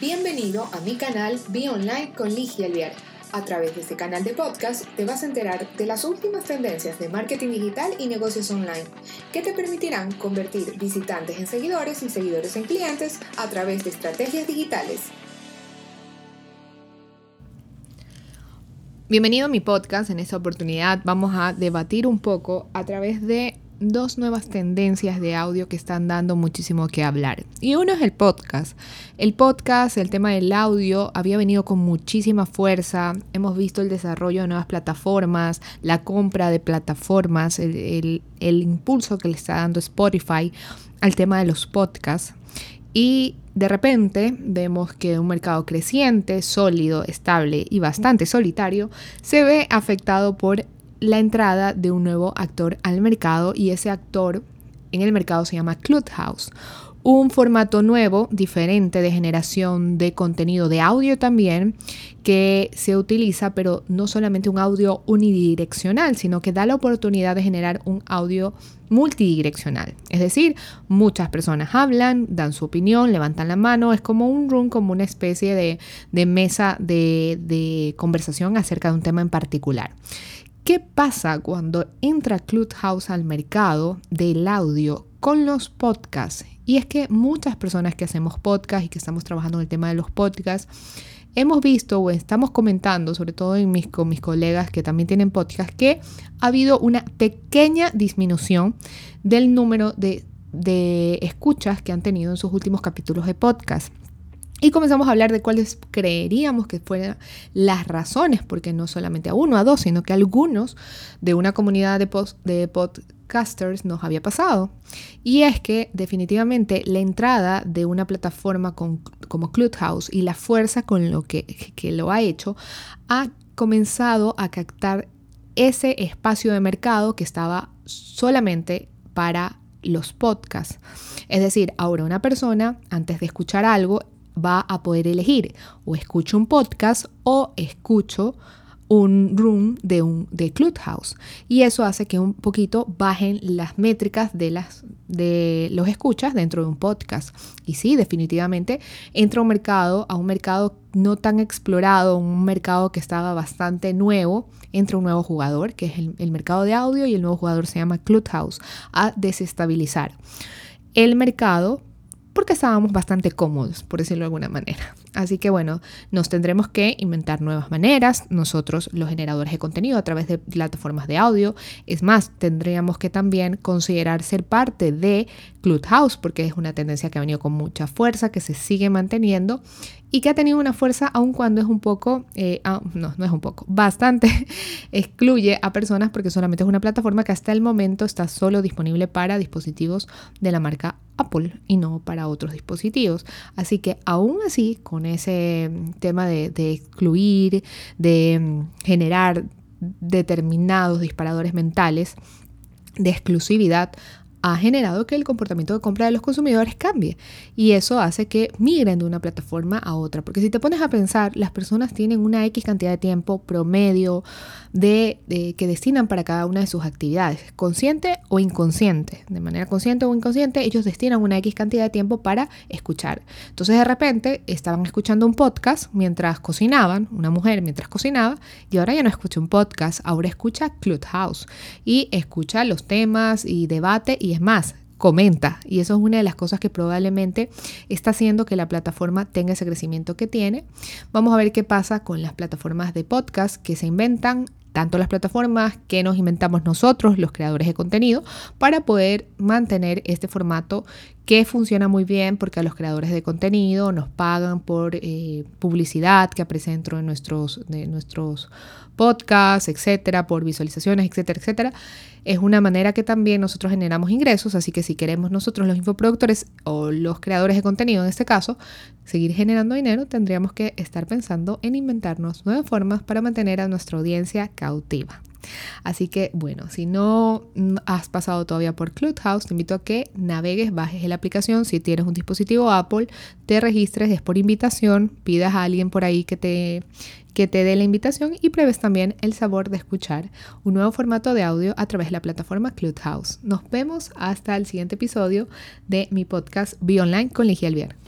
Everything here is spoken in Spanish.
Bienvenido a mi canal Be Online con Ligia Alviar. A través de este canal de podcast te vas a enterar de las últimas tendencias de marketing digital y negocios online que te permitirán convertir visitantes en seguidores y seguidores en clientes a través de estrategias digitales. Bienvenido a mi podcast. En esta oportunidad vamos a debatir un poco a través de dos nuevas tendencias de audio que están dando muchísimo que hablar. Y uno es el podcast. El podcast, el tema del audio, había venido con muchísima fuerza. Hemos visto el desarrollo de nuevas plataformas, la compra de plataformas, el, impulso que le está dando Spotify al tema de los podcasts. Y de repente vemos que un mercado creciente, sólido, estable y bastante solitario se ve afectado por la entrada de un nuevo actor al mercado y ese actor en el mercado se llama Clubhouse. Un formato nuevo, diferente de generación de contenido de audio también, que se utiliza, pero no solamente un audio unidireccional, sino que da la oportunidad de generar un audio multidireccional. Es decir, muchas personas hablan, dan su opinión, levantan la mano, es como un room, como una especie de, mesa de, de conversación acerca de un tema en particular. ¿Qué pasa cuando entra Clubhouse al mercado del audio con los podcasts? Y es que muchas personas que hacemos podcast y que estamos trabajando en el tema de los podcasts, hemos visto o estamos comentando, sobre todo en mis, con mis colegas que también tienen podcast, que ha habido una pequeña disminución del número de, de escuchas que han tenido en sus últimos capítulos de podcast. Y comenzamos a hablar de cuáles creeríamos que fueran las razones, porque no solamente a uno, a dos, sino que algunos de una comunidad de, de podcasters nos había pasado. Y es que definitivamente la entrada de una plataforma como Clubhouse y la fuerza con lo que, que lo ha hecho ha comenzado a captar ese espacio de mercado que estaba solamente para los podcasts. Es decir, ahora una persona, antes de escuchar algo, va a poder elegir. O escucho un podcast o escucho un room de un de Clubhouse. Y eso hace que un poquito bajen las métricas de las de los escuchas dentro de un podcast. Y sí definitivamente entra un mercado a un mercado no tan explorado un mercado que estaba bastante nuevo entra un nuevo jugador que es el, el mercado de audio y el nuevo jugador se llama Clubhouse a desestabilizar. El mercado porque estábamos bastante cómodos, por decirlo de alguna manera. Así que bueno, nos tendremos que inventar nuevas maneras, nosotros los generadores de contenido a través de plataformas de audio. Es más, tendríamos que también considerar ser parte de Clubhouse, porque es una tendencia que ha venido con mucha fuerza, que se sigue manteniendo y que ha tenido una fuerza aun cuando es un poco, eh, ah, no, no es un poco, bastante excluye a personas porque solamente es una plataforma que hasta el momento está solo disponible para dispositivos de la marca Apple y no para otros dispositivos. Así que aún así, con ese tema de, de excluir, de mm, generar determinados disparadores mentales, de exclusividad, ha generado que el comportamiento de compra de los consumidores cambie y eso hace que migren de una plataforma a otra. Porque si te pones a pensar, las personas tienen una X cantidad de tiempo promedio de, que destinan para cada una de sus actividades, consciente o inconsciente. De manera consciente o inconsciente, ellos destinan una X cantidad de tiempo para escuchar. Entonces de repente estaban escuchando un podcast mientras cocinaban, una mujer mientras cocinaba, y ahora ya no escucha un podcast, ahora escucha Clubhouse y escucha los temas y debate y es más, comenta. Y eso es una de las cosas que probablemente está haciendo que la plataforma tenga ese crecimiento que tiene. Vamos a ver qué pasa con las plataformas de podcast que se inventan tanto las plataformas que nos inventamos nosotros, los creadores de contenido, para poder mantener este formato que funciona muy bien porque a los creadores de contenido nos pagan por eh, publicidad que aparece dentro de nuestros, de nuestros podcasts, etcétera, por visualizaciones, etcétera, etcétera. Es una manera que también nosotros generamos ingresos, así que si queremos nosotros los infoproductores o los creadores de contenido en este caso, seguir generando dinero, tendríamos que estar pensando en inventarnos nuevas formas para mantener a nuestra audiencia cautiva. Así que bueno, si no has pasado todavía por Clubhouse, te invito a que navegues, bajes la aplicación. Si tienes un dispositivo Apple, te registres, es por invitación, pidas a alguien por ahí que te, que te dé la invitación y pruebes también el sabor de escuchar un nuevo formato de audio a través de la plataforma Clubhouse. Nos vemos hasta el siguiente episodio de mi podcast Be Online con Ligia Alviar.